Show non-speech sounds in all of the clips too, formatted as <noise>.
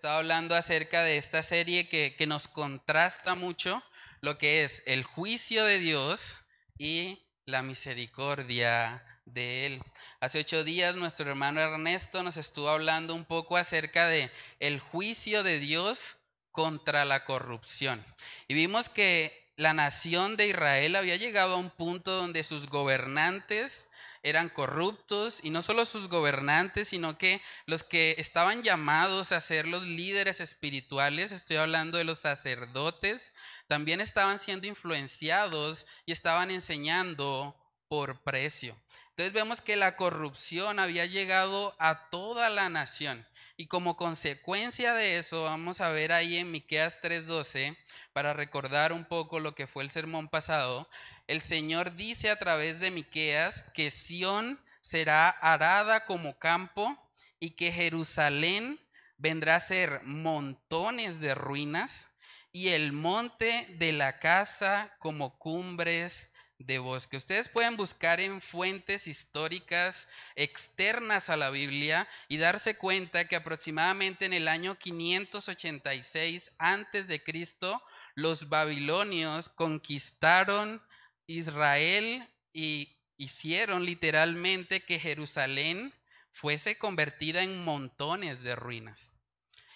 estado hablando acerca de esta serie que, que nos contrasta mucho lo que es el juicio de Dios y la misericordia de Él. Hace ocho días nuestro hermano Ernesto nos estuvo hablando un poco acerca de el juicio de Dios contra la corrupción. Y vimos que la nación de Israel había llegado a un punto donde sus gobernantes eran corruptos y no solo sus gobernantes, sino que los que estaban llamados a ser los líderes espirituales, estoy hablando de los sacerdotes, también estaban siendo influenciados y estaban enseñando por precio. Entonces vemos que la corrupción había llegado a toda la nación. Y como consecuencia de eso, vamos a ver ahí en Miqueas 3:12, para recordar un poco lo que fue el sermón pasado, el Señor dice a través de Miqueas que Sión será arada como campo y que Jerusalén vendrá a ser montones de ruinas y el monte de la casa como cumbres de bosque. Ustedes pueden buscar en fuentes históricas externas a la Biblia y darse cuenta que aproximadamente en el año 586 antes de Cristo los babilonios conquistaron Israel y hicieron literalmente que Jerusalén fuese convertida en montones de ruinas.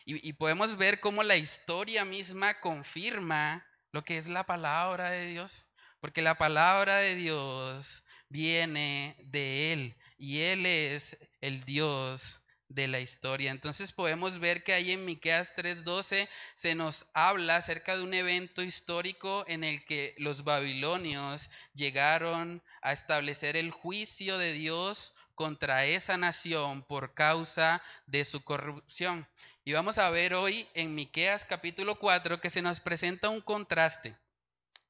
Y, y, podemos ver cómo la historia misma confirma lo que es la palabra de Dios, porque la palabra de Dios viene de Él y Él es el Dios de la historia. Entonces podemos ver que ahí en Miqueas 3:12 se nos habla acerca de un evento histórico en el que los babilonios llegaron a establecer el juicio de Dios contra esa nación por causa de su corrupción. Y vamos a ver hoy en Miqueas capítulo 4 que se nos presenta un contraste.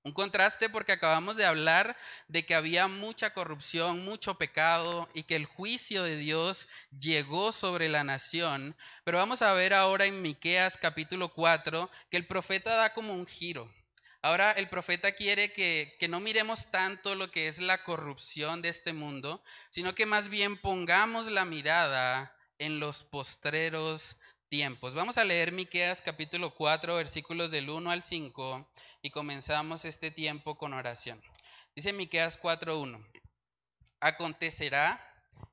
Un contraste porque acabamos de hablar de que había mucha corrupción, mucho pecado y que el juicio de Dios llegó sobre la nación. Pero vamos a ver ahora en Miqueas capítulo 4 que el profeta da como un giro. Ahora el profeta quiere que, que no miremos tanto lo que es la corrupción de este mundo, sino que más bien pongamos la mirada en los postreros tiempos. Vamos a leer Miqueas capítulo 4 versículos del 1 al 5 y comenzamos este tiempo con oración. Dice Miqueas 4:1. Acontecerá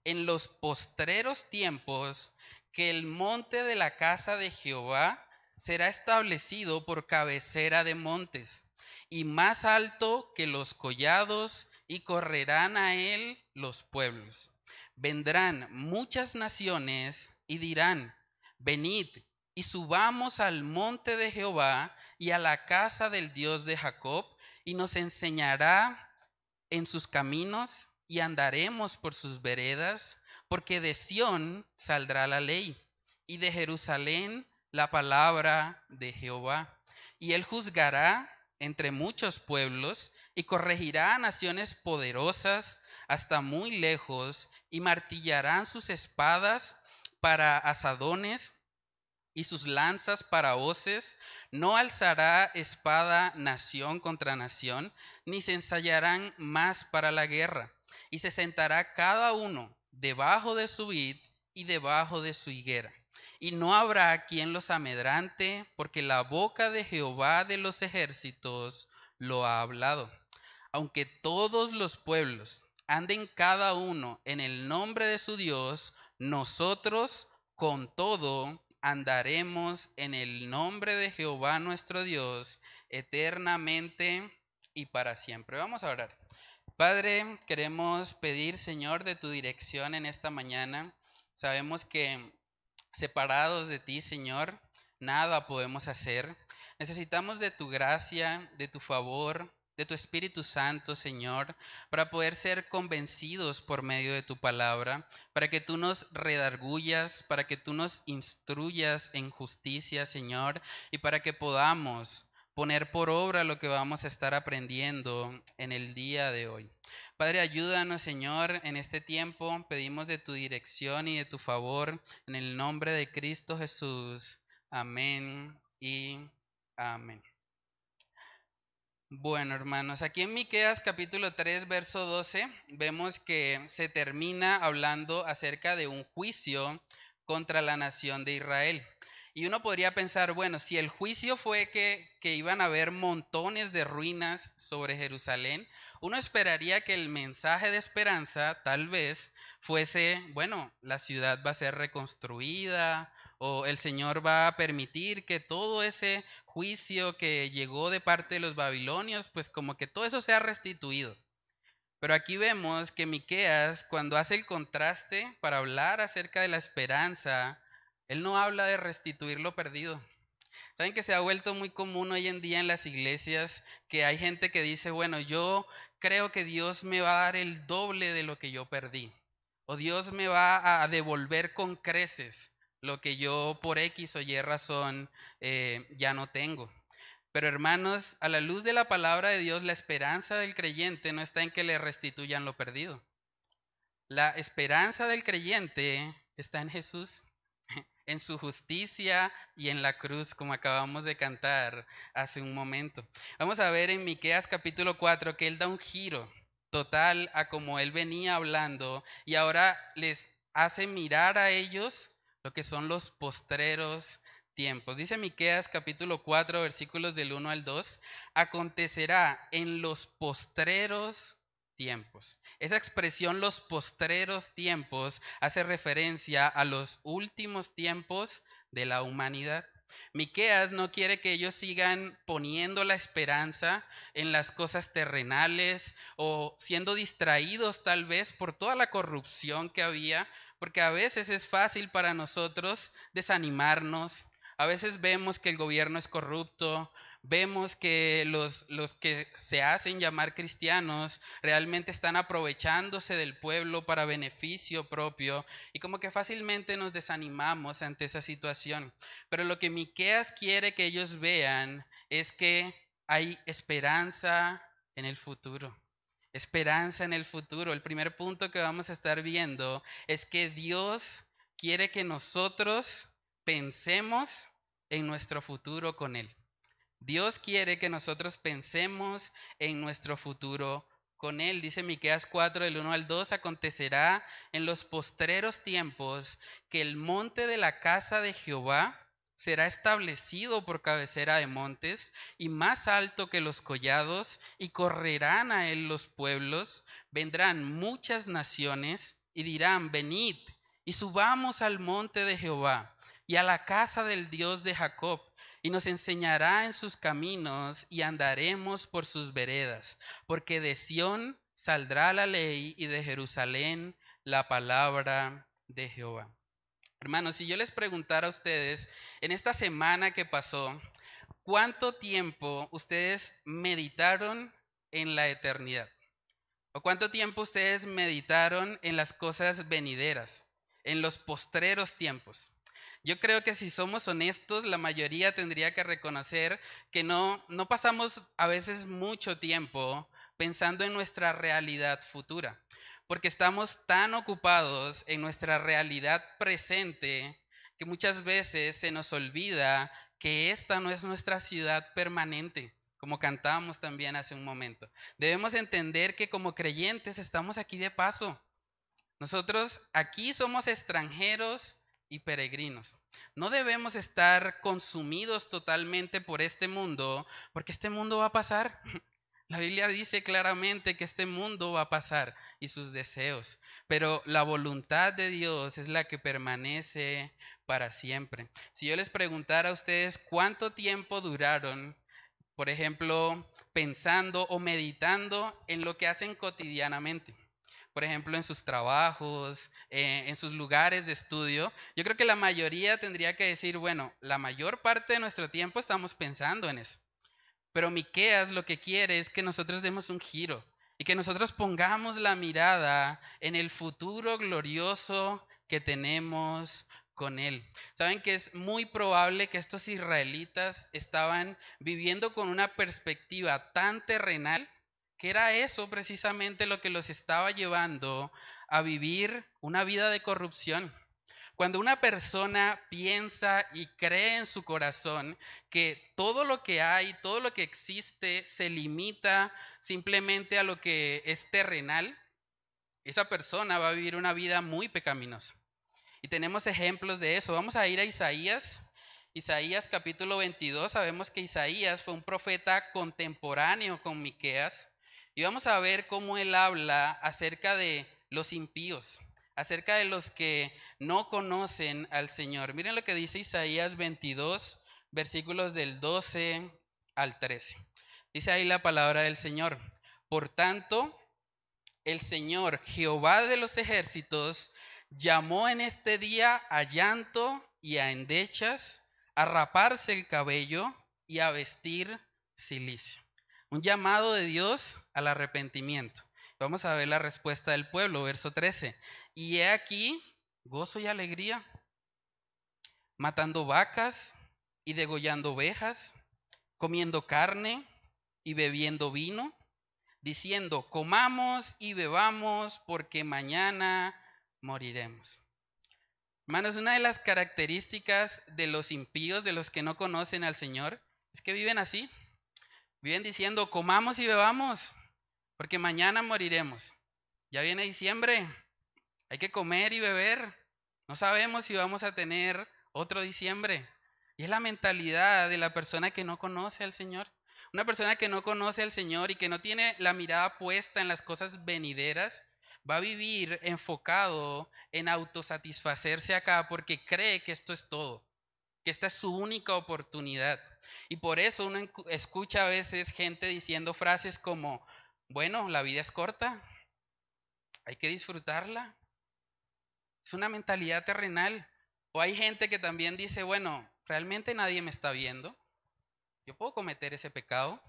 en los postreros tiempos que el monte de la casa de Jehová será establecido por cabecera de montes y más alto que los collados y correrán a él los pueblos. Vendrán muchas naciones y dirán, venid y subamos al monte de Jehová y a la casa del Dios de Jacob, y nos enseñará en sus caminos y andaremos por sus veredas, porque de Sión saldrá la ley y de Jerusalén la palabra de Jehová. Y él juzgará entre muchos pueblos y corregirá a naciones poderosas hasta muy lejos y martillarán sus espadas para asadones y sus lanzas para hoces, no alzará espada nación contra nación, ni se ensayarán más para la guerra, y se sentará cada uno debajo de su vid y debajo de su higuera. Y no habrá quien los amedrante, porque la boca de Jehová de los ejércitos lo ha hablado. Aunque todos los pueblos anden cada uno en el nombre de su Dios, nosotros con todo andaremos en el nombre de Jehová nuestro Dios eternamente y para siempre. Vamos a orar. Padre, queremos pedir, Señor, de tu dirección en esta mañana. Sabemos que separados de ti, Señor, nada podemos hacer. Necesitamos de tu gracia, de tu favor, de tu Espíritu Santo, Señor, para poder ser convencidos por medio de tu palabra, para que tú nos redargullas, para que tú nos instruyas en justicia, Señor, y para que podamos poner por obra lo que vamos a estar aprendiendo en el día de hoy. Padre, ayúdanos, Señor, en este tiempo. Pedimos de tu dirección y de tu favor en el nombre de Cristo Jesús. Amén y amén. Bueno, hermanos, aquí en Miqueas capítulo 3, verso 12, vemos que se termina hablando acerca de un juicio contra la nación de Israel. Y uno podría pensar, bueno, si el juicio fue que, que, iban a haber montones de ruinas sobre Jerusalén, uno esperaría que el mensaje de esperanza tal vez fuese, bueno, la ciudad va a ser reconstruida o el Señor va a permitir que todo ese juicio que llegó de parte de los babilonios, pues como que todo eso sea restituido. Pero aquí vemos que Miqueas, cuando hace el contraste para hablar acerca de la esperanza, él no habla de restituir lo perdido. Saben que se ha vuelto muy común hoy en día en las iglesias que hay gente que dice, bueno, yo creo que Dios me va a dar el doble de lo que yo perdí. O Dios me va a devolver con creces lo que yo por X o Y razón eh, ya no tengo. Pero hermanos, a la luz de la palabra de Dios, la esperanza del creyente no está en que le restituyan lo perdido. La esperanza del creyente está en Jesús, <laughs> en su justicia y en la cruz, como acabamos de cantar hace un momento. Vamos a ver en Miqueas capítulo 4 que él da un giro total a como él venía hablando y ahora les hace mirar a ellos lo que son los postreros tiempos. Dice Miqueas capítulo 4 versículos del 1 al 2, acontecerá en los postreros tiempos. Esa expresión los postreros tiempos hace referencia a los últimos tiempos de la humanidad. Miqueas no quiere que ellos sigan poniendo la esperanza en las cosas terrenales o siendo distraídos tal vez por toda la corrupción que había, porque a veces es fácil para nosotros desanimarnos, a veces vemos que el gobierno es corrupto, vemos que los, los, que se hacen llamar cristianos realmente están aprovechándose del pueblo para beneficio propio y como que fácilmente nos desanimamos ante esa situación. Pero lo que Miqueas quiere que ellos vean es que hay esperanza en el futuro. Esperanza en el futuro. El primer punto que vamos a estar viendo es que Dios quiere que nosotros pensemos en nuestro futuro con Él. Dios quiere que nosotros pensemos en nuestro futuro con Él. Dice Miqueas 4 del 1 al 2, acontecerá en los postreros tiempos que el monte de la casa de Jehová será establecido por cabecera de montes y más alto que los collados, y correrán a él los pueblos, vendrán muchas naciones y dirán, venid y subamos al monte de Jehová y a la casa del Dios de Jacob, y nos enseñará en sus caminos y andaremos por sus veredas, porque de Sión saldrá la ley y de Jerusalén la palabra de Jehová. Hermanos, si yo les preguntara a ustedes en esta semana que pasó, ¿cuánto tiempo ustedes meditaron en la eternidad? ¿O cuánto tiempo ustedes meditaron en las cosas venideras, en los postreros tiempos? Yo creo que si somos honestos, la mayoría tendría que reconocer que no, no pasamos a veces mucho tiempo pensando en nuestra realidad futura, porque estamos tan ocupados en nuestra realidad presente que muchas veces se nos olvida que esta no es nuestra ciudad permanente, como cantábamos también hace un momento. Debemos entender que como creyentes estamos aquí de paso. Nosotros aquí somos extranjeros y peregrinos. No debemos estar consumidos totalmente por este mundo, porque este mundo va a pasar. La Biblia dice claramente que este mundo va a pasar y sus deseos, pero la voluntad de Dios es la que permanece para siempre. Si yo les preguntara a ustedes cuánto tiempo duraron, por ejemplo, pensando o meditando en lo que hacen cotidianamente, por ejemplo, en sus trabajos, eh, en sus lugares de estudio, yo creo que la mayoría tendría que decir, bueno, la mayor parte de nuestro tiempo estamos pensando en eso. Pero Miqueas lo que quiere es que nosotros demos un giro y que nosotros pongamos la mirada en el futuro glorioso que tenemos con él. Saben que es muy probable que estos israelitas estaban viviendo con una perspectiva tan terrenal que era eso precisamente lo que los estaba llevando a vivir una vida de corrupción. Cuando una persona piensa y cree en su corazón que todo lo que hay, todo lo que existe se limita simplemente a lo que es terrenal, esa persona va a vivir una vida muy pecaminosa. Y tenemos ejemplos de eso. Vamos a ir a Isaías Isaías capítulo 22, sabemos que Isaías fue un profeta contemporáneo con Miqueas y vamos a ver cómo él habla acerca de los impíos, acerca de los que no conocen al Señor. Miren lo que dice Isaías 22, versículos del 12 al 13. Dice ahí la palabra del Señor. Por tanto, el Señor, Jehová de los ejércitos, llamó en este día a llanto y a endechas a raparse el cabello y a vestir silicio. Un llamado de Dios al arrepentimiento. Vamos a ver la respuesta del pueblo, verso 13. Y he aquí gozo y alegría, matando vacas y degollando ovejas, comiendo carne y bebiendo vino, diciendo, comamos y bebamos porque mañana moriremos. Hermanos, una de las características de los impíos, de los que no conocen al Señor, es que viven así. Viven diciendo, comamos y bebamos, porque mañana moriremos. Ya viene diciembre, hay que comer y beber. No sabemos si vamos a tener otro diciembre. Y es la mentalidad de la persona que no conoce al Señor. Una persona que no conoce al Señor y que no tiene la mirada puesta en las cosas venideras, va a vivir enfocado en autosatisfacerse acá porque cree que esto es todo, que esta es su única oportunidad. Y por eso uno escucha a veces gente diciendo frases como, bueno, la vida es corta, hay que disfrutarla. Es una mentalidad terrenal. O hay gente que también dice, bueno, realmente nadie me está viendo. Yo puedo cometer ese pecado.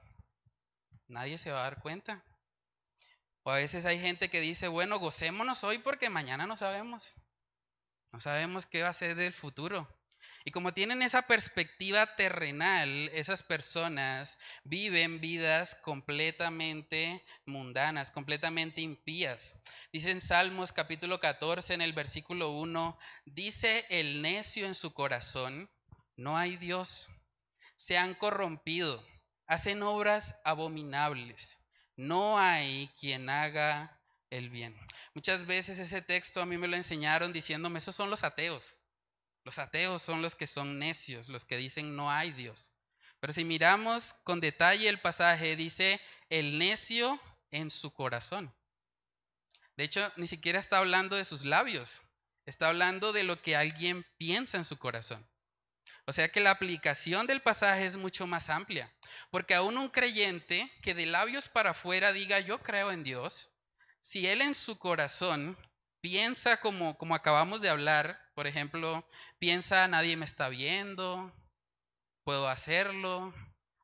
Nadie se va a dar cuenta. O a veces hay gente que dice, bueno, gocémonos hoy porque mañana no sabemos. No sabemos qué va a ser del futuro. Y como tienen esa perspectiva terrenal, esas personas viven vidas completamente mundanas, completamente impías. Dice en Salmos capítulo 14 en el versículo 1, dice el necio en su corazón, no hay Dios. Se han corrompido, hacen obras abominables no hay quien haga el bien. Muchas veces ese texto a mí me lo enseñaron diciéndome, esos son los ateos. Los ateos son los que son necios, los que dicen no hay Dios. Pero si miramos con detalle el pasaje, dice el necio en su corazón. De hecho, ni siquiera está hablando de sus labios, está hablando de lo que alguien piensa en su corazón. O sea que la aplicación del pasaje es mucho más amplia, porque aún un creyente que de labios para afuera diga yo creo en Dios, si él en su corazón piensa como, como acabamos de hablar, por ejemplo, piensa nadie me está viendo, puedo hacerlo,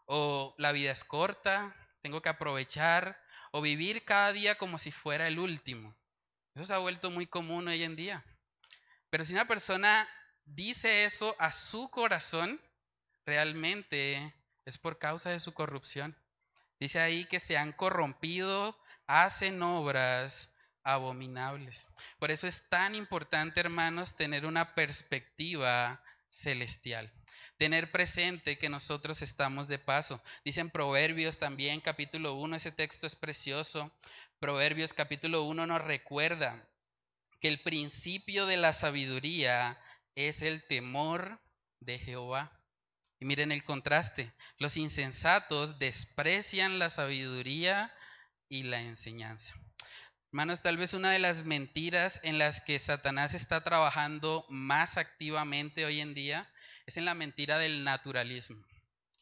o la vida es corta, tengo que aprovechar, o vivir cada día como si fuera el último. Eso se ha vuelto muy común hoy en día. Pero si una persona dice eso a su corazón, realmente es por causa de su corrupción. Dice ahí que se han corrompido, hacen obras abominables. Por eso es tan importante, hermanos, tener una perspectiva celestial. Tener presente que nosotros estamos de paso. Dicen Proverbios también, capítulo 1, ese texto es precioso. Proverbios capítulo 1 nos recuerda que el principio de la sabiduría es el temor de Jehová. Y miren el contraste. Los insensatos desprecian la sabiduría y la enseñanza. Hermanos, tal vez una de las mentiras en las que Satanás está trabajando más activamente hoy en día es en la mentira del naturalismo.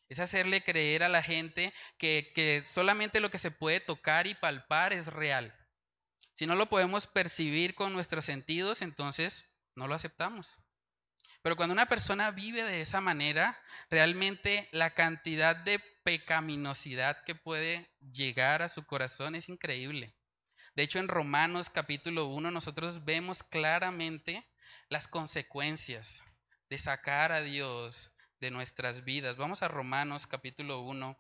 Es hacerle creer a la gente que, que solamente lo que se puede tocar y palpar es real. Si no lo podemos percibir con nuestros sentidos, entonces no lo aceptamos. Pero cuando una persona vive de esa manera, realmente la cantidad de pecaminosidad que puede llegar a su corazón es increíble. De hecho, en Romanos capítulo 1 nosotros vemos claramente las consecuencias de sacar a Dios de nuestras vidas. Vamos a Romanos capítulo 1.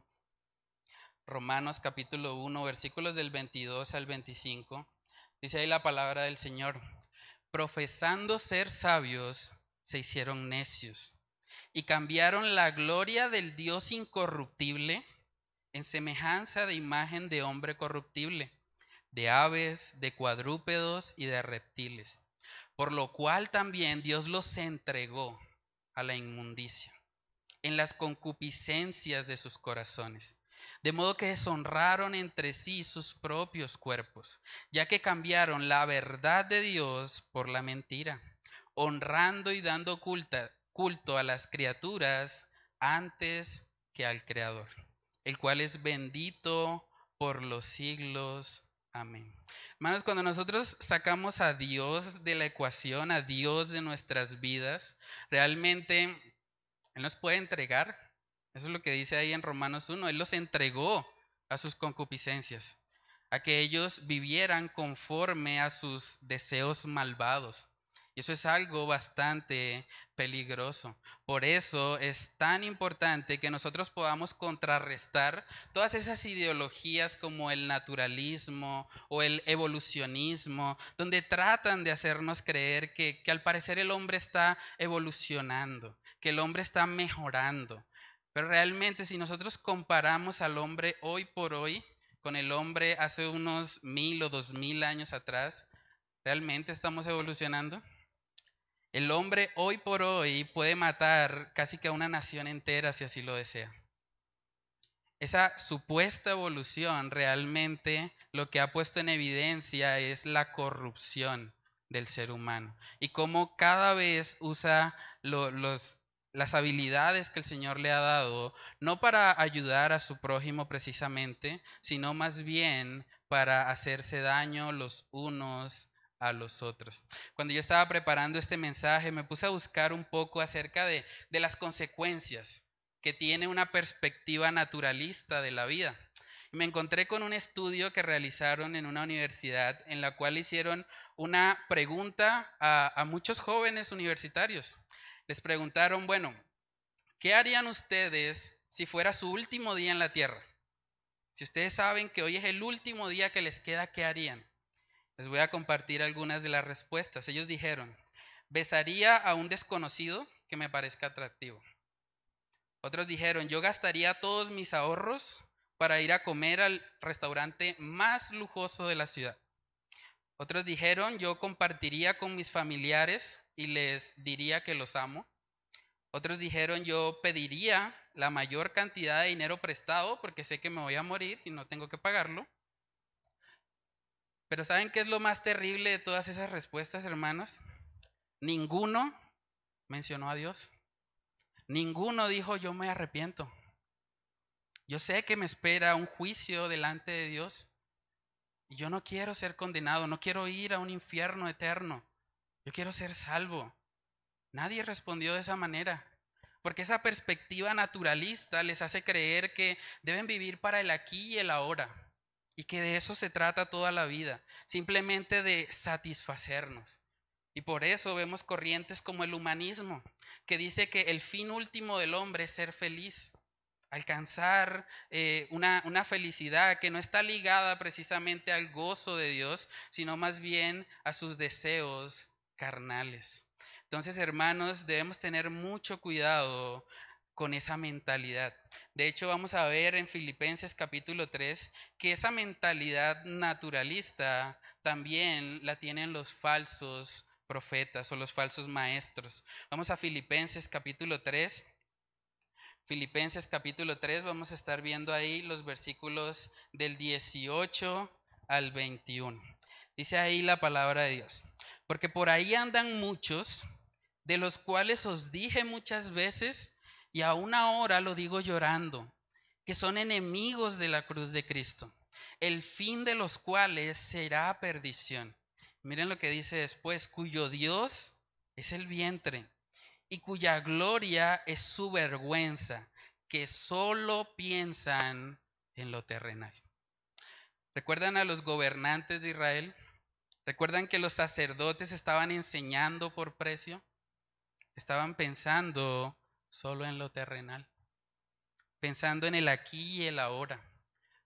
Romanos capítulo 1, versículos del 22 al 25. Dice ahí la palabra del Señor. Profesando ser sabios, se hicieron necios y cambiaron la gloria del Dios incorruptible en semejanza de imagen de hombre corruptible, de aves, de cuadrúpedos y de reptiles, por lo cual también Dios los entregó a la inmundicia en las concupiscencias de sus corazones. De modo que deshonraron entre sí sus propios cuerpos, ya que cambiaron la verdad de Dios por la mentira, honrando y dando culto a las criaturas antes que al Creador, el cual es bendito por los siglos. Amén. Hermanos, cuando nosotros sacamos a Dios de la ecuación, a Dios de nuestras vidas, realmente Él nos puede entregar. Eso es lo que dice ahí en Romanos 1. Él los entregó a sus concupiscencias, a que ellos vivieran conforme a sus deseos malvados. Y eso es algo bastante peligroso. Por eso es tan importante que nosotros podamos contrarrestar todas esas ideologías como el naturalismo o el evolucionismo, donde tratan de hacernos creer que, que al parecer el hombre está evolucionando, que el hombre está mejorando. Pero realmente si nosotros comparamos al hombre hoy por hoy con el hombre hace unos mil o dos mil años atrás, ¿realmente estamos evolucionando? El hombre hoy por hoy puede matar casi que a una nación entera si así lo desea. Esa supuesta evolución realmente lo que ha puesto en evidencia es la corrupción del ser humano y cómo cada vez usa las habilidades que el Señor le ha dado, no para ayudar a su prójimo precisamente, sino más bien para hacerse daño los unos a los otros. Cuando yo estaba preparando este mensaje, me puse a buscar un poco acerca de, de las consecuencias que tiene una perspectiva naturalista de la vida. Me encontré con un estudio que realizaron en una universidad en la cual hicieron una pregunta a, a muchos jóvenes universitarios. Les preguntaron, bueno, ¿qué harían ustedes si fuera su último día en la Tierra? Si ustedes saben que hoy es el último día que les queda, ¿qué harían? Les voy a compartir algunas de las respuestas. Ellos dijeron, besaría a un desconocido que me parezca atractivo. Otros dijeron, yo gastaría todos mis ahorros para ir a comer al restaurante más lujoso de la ciudad. Otros dijeron, yo compartiría con mis familiares y les diría que los amo. Otros dijeron, yo pediría la mayor cantidad de dinero prestado porque sé que me voy a morir y no tengo que pagarlo. Pero ¿saben qué es lo más terrible de todas esas respuestas, hermanos? Ninguno mencionó a Dios. Ninguno dijo, yo me arrepiento. Yo sé que me espera un juicio delante de Dios. Y yo no quiero ser condenado, no quiero ir a un infierno eterno. Yo quiero ser salvo. Nadie respondió de esa manera. Porque esa perspectiva naturalista les hace creer que deben vivir para el aquí y el ahora y que de eso se trata toda la vida, simplemente de satisfacernos. Y por eso vemos corrientes como el humanismo, que dice que el fin último del hombre es ser feliz, alcanzar eh, una, una felicidad que no está ligada precisamente al gozo de Dios, sino más bien a sus deseos carnales. Entonces, hermanos, debemos tener mucho cuidado con esa mentalidad. De hecho, vamos a ver en Filipenses capítulo 3 que esa mentalidad naturalista también la tienen los falsos profetas o los falsos maestros. Vamos a Filipenses capítulo 3. Filipenses capítulo 3, vamos a estar viendo ahí los versículos del 18 al 21. Dice ahí la palabra de Dios. Porque por ahí andan muchos, de los cuales os dije muchas veces, y aún ahora lo digo llorando, que son enemigos de la cruz de Cristo, el fin de los cuales será perdición. Miren lo que dice después, cuyo Dios es el vientre y cuya gloria es su vergüenza, que solo piensan en lo terrenal. ¿Recuerdan a los gobernantes de Israel? ¿Recuerdan que los sacerdotes estaban enseñando por precio? Estaban pensando solo en lo terrenal, pensando en el aquí y el ahora.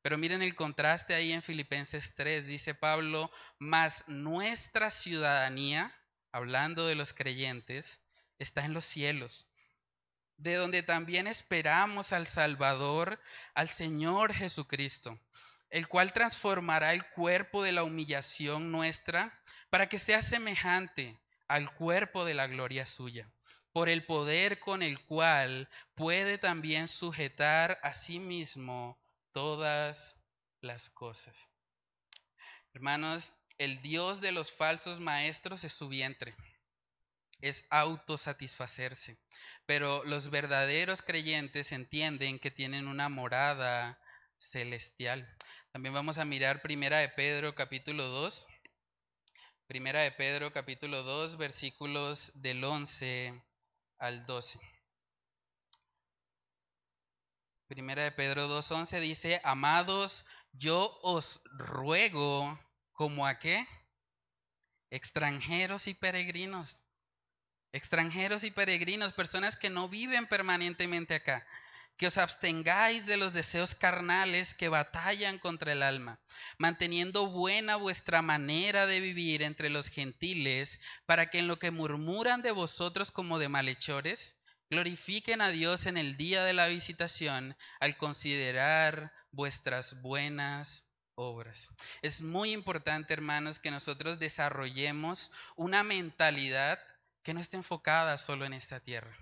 Pero miren el contraste ahí en Filipenses 3, dice Pablo, mas nuestra ciudadanía, hablando de los creyentes, está en los cielos, de donde también esperamos al Salvador, al Señor Jesucristo, el cual transformará el cuerpo de la humillación nuestra para que sea semejante al cuerpo de la gloria suya por el poder con el cual puede también sujetar a sí mismo todas las cosas. Hermanos, el Dios de los falsos maestros es su vientre, es autosatisfacerse, pero los verdaderos creyentes entienden que tienen una morada celestial. También vamos a mirar Primera de Pedro capítulo 2. Primera de Pedro capítulo 2 versículos del 11 al 12. Primera de Pedro 2.11 dice, amados, yo os ruego como a qué? Extranjeros y peregrinos. Extranjeros y peregrinos, personas que no viven permanentemente acá, que os abstengáis de los deseos carnales que batallan contra el alma, manteniendo buena vuestra manera de vivir entre los gentiles, para que en lo que murmuran de vosotros como de malhechores, glorifiquen a Dios en el día de la visitación al considerar vuestras buenas obras. Es muy importante, hermanos, que nosotros desarrollemos una mentalidad que no esté enfocada solo en esta tierra.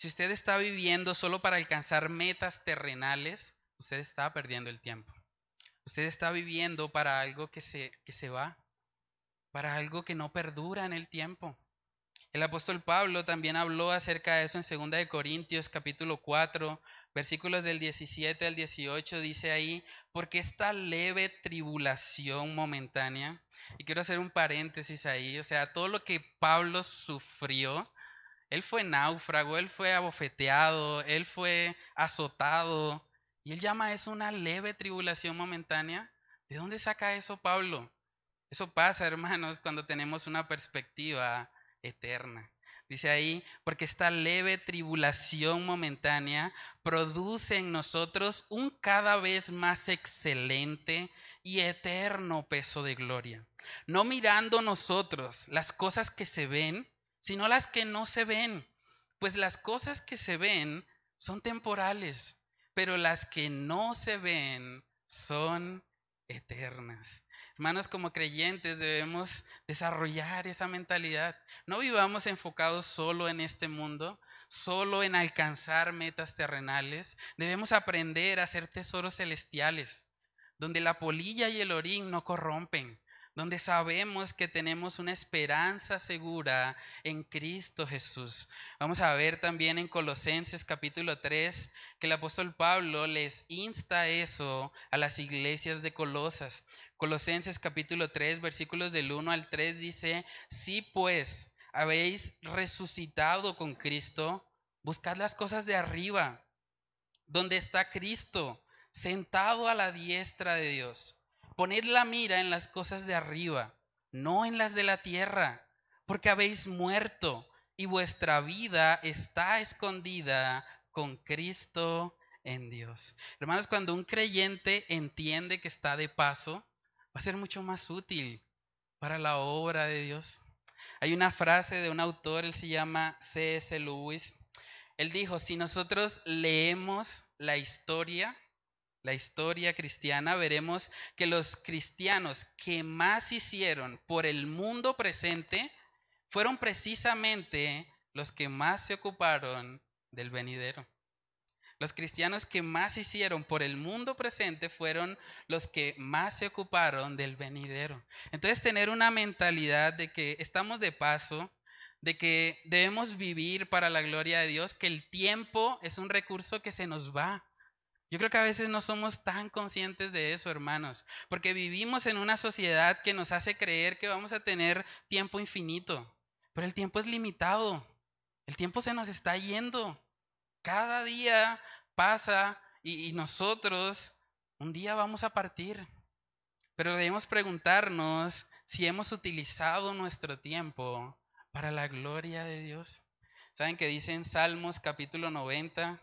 Si usted está viviendo solo para alcanzar metas terrenales, usted está perdiendo el tiempo. Usted está viviendo para algo que se, que se va, para algo que no perdura en el tiempo. El apóstol Pablo también habló acerca de eso en 2 Corintios capítulo 4, versículos del 17 al 18, dice ahí, porque esta leve tribulación momentánea, y quiero hacer un paréntesis ahí, o sea, todo lo que Pablo sufrió, él fue náufrago, él fue abofeteado, él fue azotado. Y él llama eso una leve tribulación momentánea. ¿De dónde saca eso Pablo? Eso pasa, <laughs> hermanos, cuando tenemos una perspectiva eterna. Dice ahí, porque esta leve tribulación momentánea produce en nosotros un cada vez más excelente y eterno peso de gloria. No mirando nosotros las cosas que se ven, sino las que no se ven. Pues las cosas que se ven son temporales, pero las que no se ven son eternas. Hermanos, como creyentes debemos desarrollar esa mentalidad. No vivamos enfocados solo en este mundo, solo en alcanzar metas terrenales. Debemos aprender a hacer tesoros celestiales, donde la polilla y el orín no corrompen, donde sabemos que tenemos una esperanza segura en Cristo Jesús. Vamos a ver también en Colosenses capítulo 3 que el apóstol Pablo les insta eso a las iglesias de Colosas. Colosenses capítulo 3 versículos del 1 al 3 dice, si pues habéis resucitado con Cristo, buscad las cosas de arriba, donde está Cristo, sentado a la diestra de Dios Poned la mira en las cosas de arriba, no en las de la tierra, porque habéis muerto y vuestra vida está escondida con Cristo en Dios. Hermanos, cuando un creyente entiende que está de paso, va a ser mucho más útil para la obra de Dios. Hay una frase de un autor, él se llama C.S. Lewis. Él dijo, si nosotros leemos la historia la historia cristiana, veremos que los cristianos que más hicieron por el mundo presente fueron precisamente los que más se ocuparon del venidero. Los cristianos que más hicieron por el mundo presente fueron los que más se ocuparon del venidero. Entonces tener una mentalidad de que estamos de paso, de que debemos vivir para la gloria de Dios, que el tiempo es un recurso que se nos va yo creo que a veces no somos tan conscientes de eso, hermanos, porque vivimos en una sociedad que nos hace creer que vamos a tener tiempo infinito, pero el tiempo es limitado, el tiempo se nos está yendo, cada día pasa y, nosotros un día vamos a partir, pero debemos preguntarnos si hemos utilizado nuestro tiempo para la gloria de Dios. ¿Saben que dice en Salmos capítulo 90?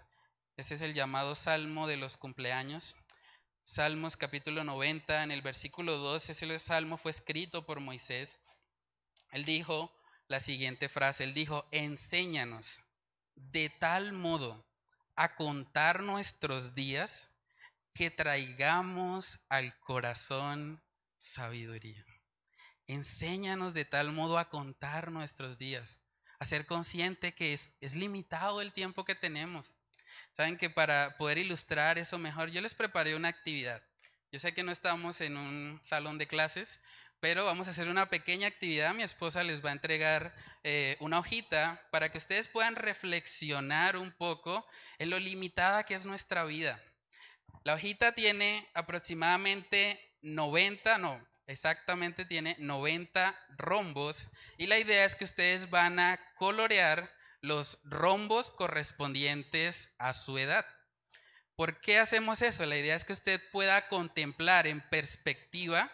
Ese es el llamado Salmo de los cumpleaños. Salmos capítulo 90, en el versículo 2, ese salmo fue escrito por Moisés. Él dijo la siguiente frase, él dijo, enséñanos de tal modo a contar nuestros días que traigamos al corazón sabiduría. Enséñanos de tal modo a contar nuestros días. a ser consciente que es, es limitado el tiempo que tenemos. Saben que para poder ilustrar eso mejor, yo les preparé una actividad. Yo sé que no estamos en un salón de clases, pero vamos a hacer una pequeña actividad. Mi esposa les va a entregar eh, una hojita para que ustedes puedan reflexionar un poco en lo limitada que es nuestra vida. La hojita tiene aproximadamente 90, no, exactamente tiene 90 rombos y la idea es que ustedes van a colorear los rombos correspondientes a su edad. ¿Por qué hacemos eso? La idea es que usted pueda contemplar en perspectiva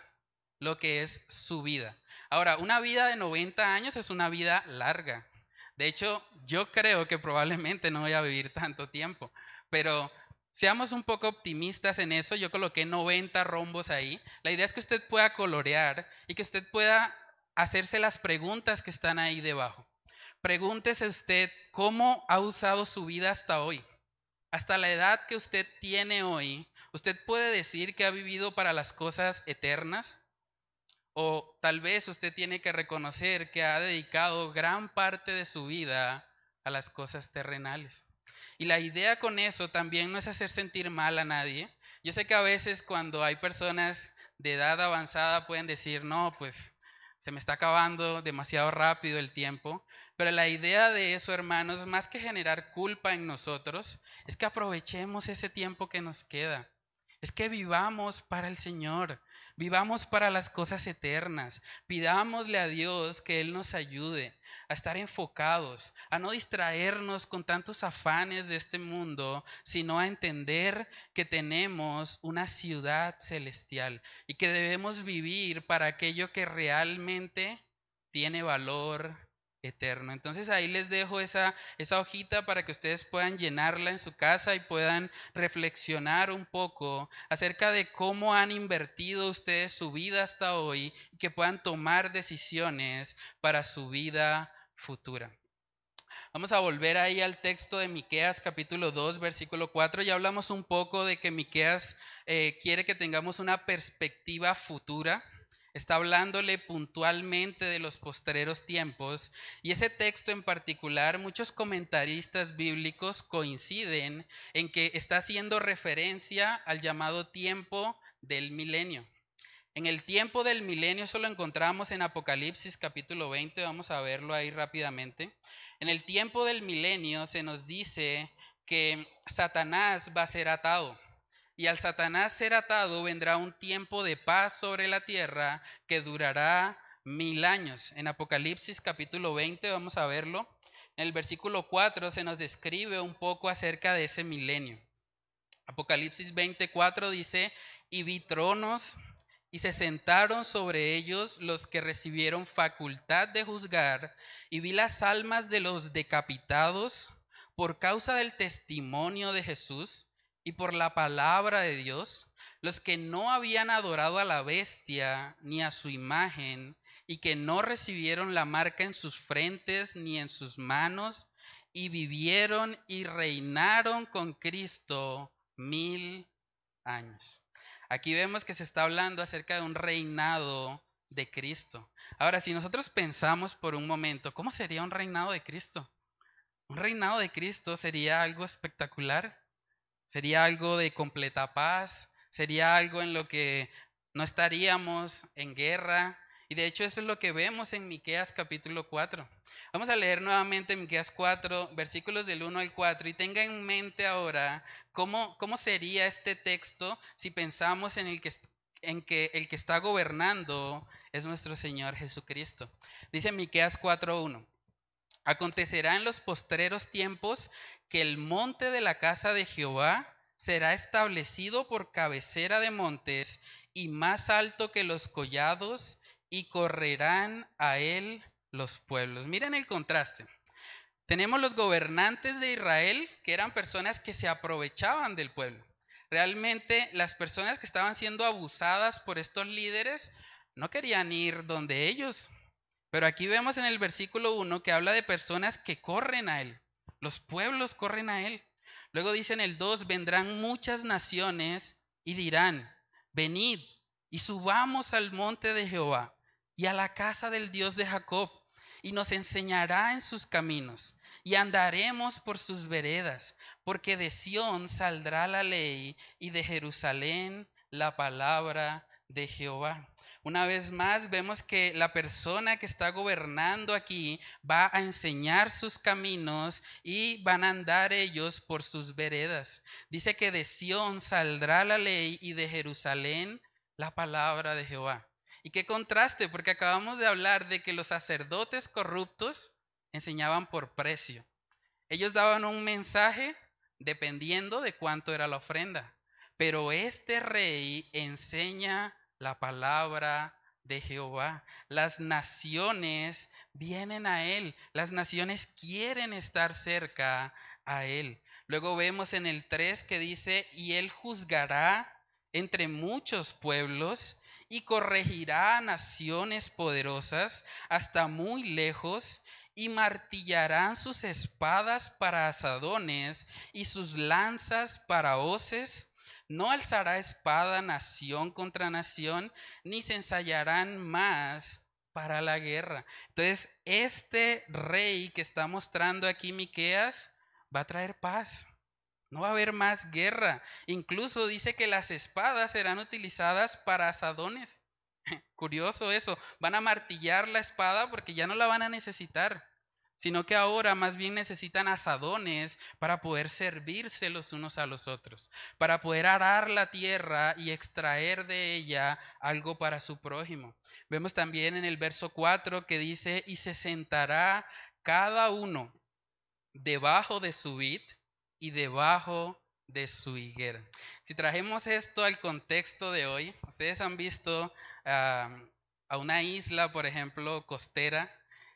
lo que es su vida. Ahora, una vida de 90 años es una vida larga. De hecho, yo creo que probablemente no voy a vivir tanto tiempo, pero seamos un poco optimistas en eso. Yo coloqué 90 rombos ahí. La idea es que usted pueda colorear y que usted pueda hacerse las preguntas que están ahí debajo. Pregúntese usted cómo ha usado su vida hasta hoy. Hasta la edad que usted tiene hoy, ¿usted puede decir que ha vivido para las cosas eternas? O tal vez usted tiene que reconocer que ha dedicado gran parte de su vida a las cosas terrenales. Y la idea con eso también no es hacer sentir mal a nadie. Yo sé que a veces cuando hay personas de edad avanzada pueden decir, no, pues se me está acabando demasiado rápido el tiempo. Pero la idea de eso, hermanos, más que generar culpa en nosotros, es que aprovechemos ese tiempo que nos queda. Es que vivamos para el Señor. Vivamos para las cosas eternas. Pidámosle a Dios que Él nos ayude a estar enfocados, a no distraernos con tantos afanes de este mundo, sino a entender que tenemos una ciudad celestial y que debemos vivir para aquello que realmente tiene valor eterno. Entonces ahí les dejo esa, hojita para que ustedes puedan llenarla en su casa y puedan reflexionar un poco acerca de cómo han invertido ustedes su vida hasta hoy y que puedan tomar decisiones para su vida futura. Vamos a volver ahí al texto de Miqueas capítulo 2 versículo 4. Ya hablamos un poco de que Miqueas eh, quiere que tengamos una perspectiva futura está hablándole puntualmente de los postreros tiempos y ese texto en particular muchos comentaristas bíblicos coinciden en que está haciendo referencia al llamado tiempo del milenio. En el tiempo del milenio eso lo encontramos en Apocalipsis capítulo 20, vamos a verlo ahí rápidamente. En el tiempo del milenio se nos dice que Satanás va a ser atado y al Satanás ser atado vendrá un tiempo de paz sobre la tierra que durará mil años. En Apocalipsis capítulo 20 vamos a verlo. En el versículo 4 se nos describe un poco acerca de ese milenio. Apocalipsis 24 dice, y vi tronos y se sentaron sobre ellos los que recibieron facultad de juzgar, y vi las almas de los decapitados por causa del testimonio de Jesús y por la palabra de Dios, los que no habían adorado a la bestia ni a su imagen, y que no recibieron la marca en sus frentes ni en sus manos, y vivieron y reinaron con Cristo mil años. Aquí vemos que se está hablando acerca de un reinado de Cristo. Ahora, si nosotros pensamos por un momento, ¿cómo sería un reinado de Cristo? Un reinado de Cristo sería algo espectacular. Sería algo de completa paz, sería algo en lo que no estaríamos en guerra. Y de hecho eso es lo que vemos en Miqueas capítulo 4. Vamos a leer nuevamente Miqueas 4, versículos del 1 al 4 y tenga en mente ahora cómo, cómo sería este texto si pensamos en el que en que el que está gobernando es nuestro Señor Jesucristo. Dice Miqueas 4:1. Acontecerá en los postreros tiempos que el monte de la casa de Jehová será establecido por cabecera de montes y más alto que los collados y correrán a él los pueblos. Miren el contraste. Tenemos los gobernantes de Israel que eran personas que se aprovechaban del pueblo. Realmente las personas que estaban siendo abusadas por estos líderes no querían ir donde ellos. Pero aquí vemos en el versículo 1 que habla de personas que corren a él. Los pueblos corren a Él. Luego dice en el 2, vendrán muchas naciones y dirán, venid y subamos al monte de Jehová y a la casa del Dios de Jacob y nos enseñará en sus caminos, y andaremos por sus veredas, porque de Sión saldrá la ley y de Jerusalén la palabra de Jehová. Una vez más vemos que la persona que está gobernando aquí va a enseñar sus caminos y van a andar ellos por sus veredas. Dice que de Sión saldrá la ley y de Jerusalén la palabra de Jehová. Y qué contraste, porque acabamos de hablar de que los sacerdotes corruptos enseñaban por precio. Ellos daban un mensaje dependiendo de cuánto era la ofrenda. Pero este rey enseña la palabra de Jehová. Las naciones vienen a Él. Las naciones quieren estar cerca a Él. Luego vemos en el 3 que dice, y Él juzgará entre muchos pueblos y corregirá a naciones poderosas hasta muy lejos y martillarán sus espadas para asadones y sus lanzas para hoces no alzará espada nación contra nación, ni se ensayarán más para la guerra. Entonces, este rey que está mostrando aquí Miqueas va a traer paz. No va a haber más guerra. Incluso dice que las espadas serán utilizadas para asadones. <laughs> Curioso eso. Van a martillar la espada porque ya no la van a necesitar sino que ahora más bien necesitan asadones para poder servirse los unos a los otros, para poder arar la tierra y extraer de ella algo para su prójimo. Vemos también en el verso 4 que dice, y se sentará cada uno debajo de su vid y debajo de su higuera. Si trajemos esto al contexto de hoy, ustedes han visto ah, a una isla, por ejemplo, costera,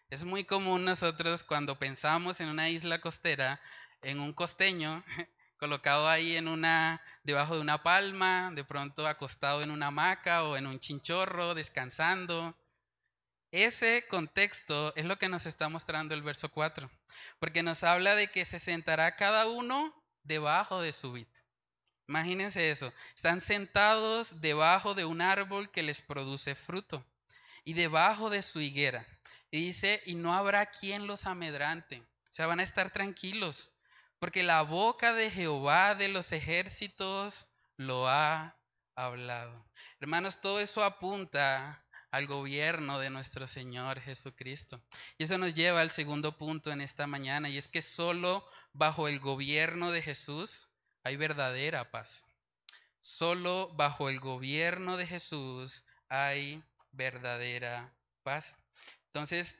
es muy común nosotros cuando pensamos en una isla costera, en un costeño <laughs> colocado ahí en una debajo de una palma, de pronto acostado en una hamaca o en un chinchorro, descansando. Ese contexto es lo que nos está mostrando el verso 4, porque nos habla de que se sentará cada uno debajo de su vid. Imagínense eso, están sentados debajo de un árbol que les produce fruto y debajo de su higuera. Y dice, y no habrá quien los amedrante. O sea, van a estar tranquilos, porque la boca de Jehová de los ejércitos lo ha hablado. Hermanos, todo eso apunta al gobierno de nuestro Señor Jesucristo. Y eso nos lleva al segundo punto en esta mañana, y es que solo bajo el gobierno de Jesús hay verdadera paz. Solo bajo el gobierno de Jesús hay verdadera paz. Entonces,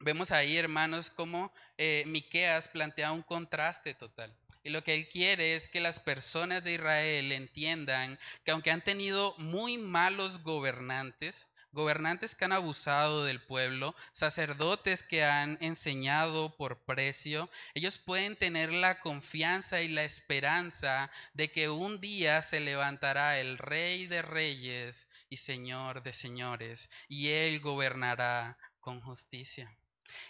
vemos ahí, hermanos, cómo eh, Miqueas plantea un contraste total. Y lo que él quiere es que las personas de Israel entiendan que aunque han tenido muy malos gobernantes, gobernantes que han abusado del pueblo, sacerdotes que han enseñado por precio, ellos pueden tener la confianza y la esperanza de que un día se levantará el rey de reyes señor de señores, y él gobernará con justicia.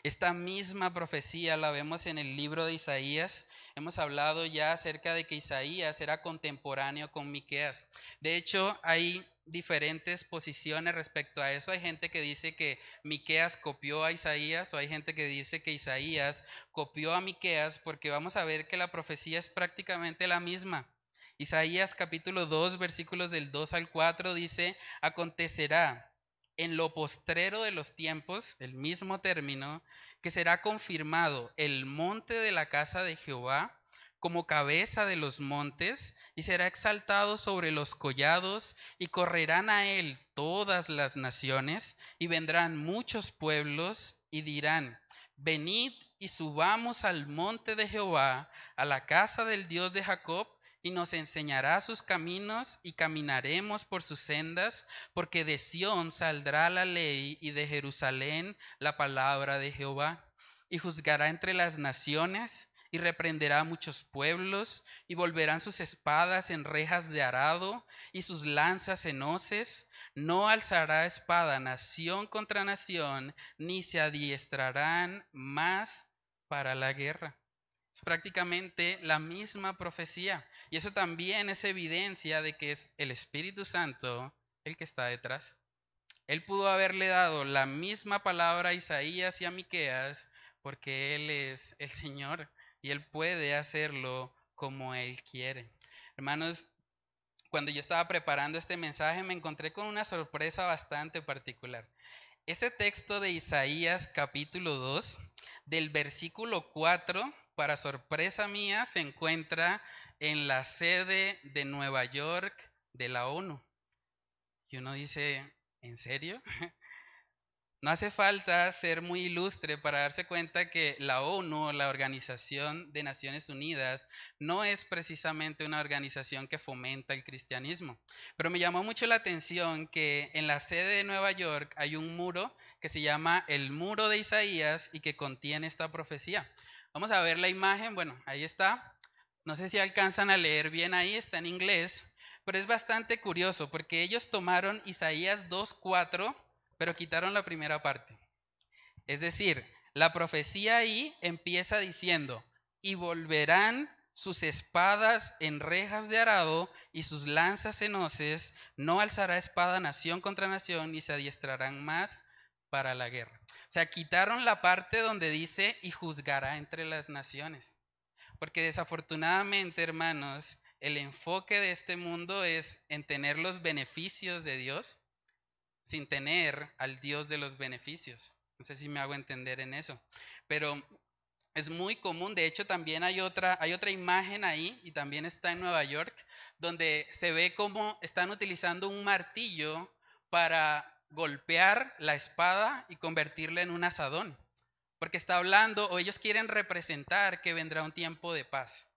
Esta misma profecía la vemos en el libro de Isaías. Hemos hablado ya acerca de que Isaías era contemporáneo con Miqueas. De hecho, hay diferentes posiciones respecto a eso. Hay gente que dice que Miqueas copió a Isaías o hay gente que dice que Isaías copió a Miqueas porque vamos a ver que la profecía es prácticamente la misma. Isaías capítulo 2 versículos del 2 al 4 dice, acontecerá en lo postrero de los tiempos, el mismo término, que será confirmado el monte de la casa de Jehová como cabeza de los montes, y será exaltado sobre los collados, y correrán a él todas las naciones, y vendrán muchos pueblos, y dirán, venid y subamos al monte de Jehová, a la casa del Dios de Jacob, y nos enseñará sus caminos y caminaremos por sus sendas, porque de Sión saldrá la ley y de Jerusalén la palabra de Jehová. Y juzgará entre las naciones y reprenderá a muchos pueblos y volverán sus espadas en rejas de arado y sus lanzas en hoces. No alzará espada nación contra nación, ni se adiestrarán más para la guerra. Es prácticamente la misma profecía. Y eso también es evidencia de que es el Espíritu Santo el que está detrás. Él pudo haberle dado la misma palabra a Isaías y a Miqueas porque Él es el Señor y Él puede hacerlo como Él quiere. Hermanos, cuando yo estaba preparando este mensaje me encontré con una sorpresa bastante particular. Este texto de Isaías capítulo 2, del versículo 4, para sorpresa mía, se encuentra en la sede de Nueva York de la ONU. Y uno dice, ¿en serio? <laughs> No hace falta ser muy ilustre para darse cuenta que la ONU, la Organización de Naciones Unidas, no es precisamente una organización que fomenta el cristianismo. Pero me llamó mucho la atención que en la sede de Nueva York hay un muro que se llama el muro de Isaías y que contiene esta profecía. Vamos a ver la imagen. Bueno, ahí está. No sé si alcanzan a leer bien ahí, está en inglés. Pero es bastante curioso porque ellos tomaron Isaías 2.4 pero quitaron la primera parte. Es decir, la profecía ahí empieza diciendo, y volverán sus espadas en rejas de arado y sus lanzas en hoces, no alzará espada nación contra nación, ni se adiestrarán más para la guerra. O sea, quitaron la parte donde dice, y juzgará entre las naciones. Porque desafortunadamente, hermanos, el enfoque de este mundo es en tener los beneficios de Dios sin tener al Dios de los beneficios. No sé si me hago entender en eso. Pero es muy común, de hecho también hay otra, hay otra imagen ahí, y también está en Nueva York, donde se ve cómo están utilizando un martillo para golpear la espada y convertirla en un asadón. Porque está hablando, o ellos quieren representar que vendrá un tiempo de paz.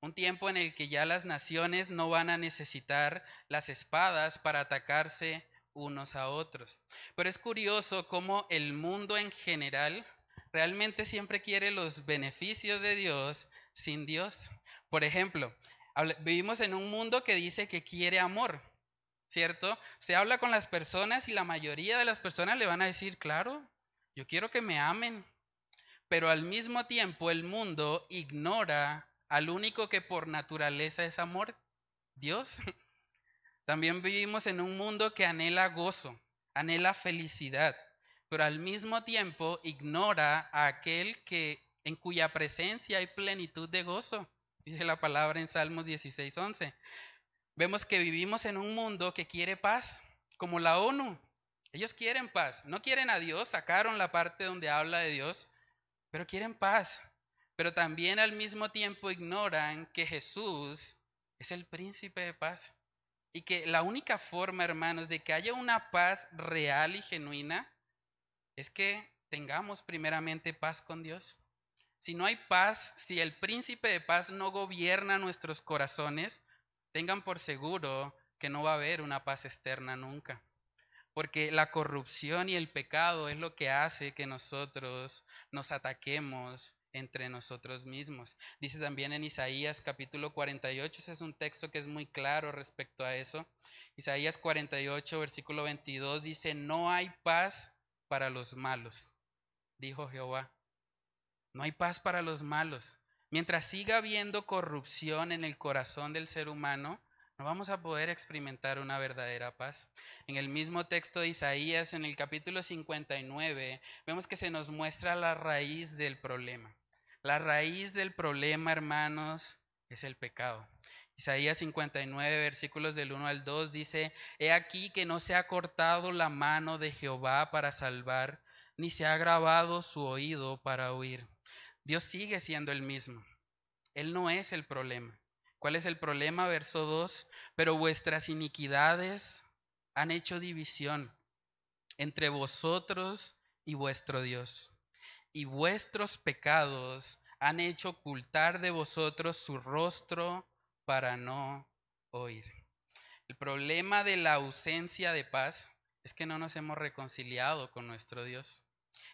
Un tiempo en el que ya las naciones no van a necesitar las espadas para atacarse unos a otros. Pero es curioso cómo el mundo en general realmente siempre quiere los beneficios de Dios sin Dios. Por ejemplo, vivimos en un mundo que dice que quiere amor, ¿cierto? Se habla con las personas y la mayoría de las personas le van a decir, claro, yo quiero que me amen. Pero al mismo tiempo el mundo ignora al único que por naturaleza es amor, Dios. <laughs> También vivimos en un mundo que anhela gozo, anhela felicidad, pero al mismo tiempo ignora a aquel que en cuya presencia hay plenitud de gozo. Dice la palabra en Salmos 16:11. Vemos que vivimos en un mundo que quiere paz, como la ONU. Ellos quieren paz, no quieren a Dios, sacaron la parte donde habla de Dios, pero quieren paz. Pero también al mismo tiempo ignoran que Jesús es el príncipe de paz. Y que la única forma, hermanos, de que haya una paz real y genuina es que tengamos primeramente paz con Dios. Si no hay paz, si el príncipe de paz no gobierna nuestros corazones, tengan por seguro que no va a haber una paz externa nunca. Porque la corrupción y el pecado es lo que hace que nosotros nos ataquemos entre nosotros mismos. Dice también en Isaías capítulo 48, ese es un texto que es muy claro respecto a eso. Isaías 48, versículo 22 dice, no hay paz para los malos, dijo Jehová. No hay paz para los malos. Mientras siga habiendo corrupción en el corazón del ser humano, no vamos a poder experimentar una verdadera paz. En el mismo texto de Isaías, en el capítulo 59, vemos que se nos muestra la raíz del problema. La raíz del problema, hermanos, es el pecado. Isaías 59, versículos del 1 al 2 dice, He aquí que no se ha cortado la mano de Jehová para salvar, ni se ha grabado su oído para oír. Dios sigue siendo el mismo. Él no es el problema. ¿Cuál es el problema? Verso 2. Pero vuestras iniquidades han hecho división entre vosotros y vuestro Dios. Y vuestros pecados han hecho ocultar de vosotros su rostro para no oír. El problema de la ausencia de paz es que no nos hemos reconciliado con nuestro Dios.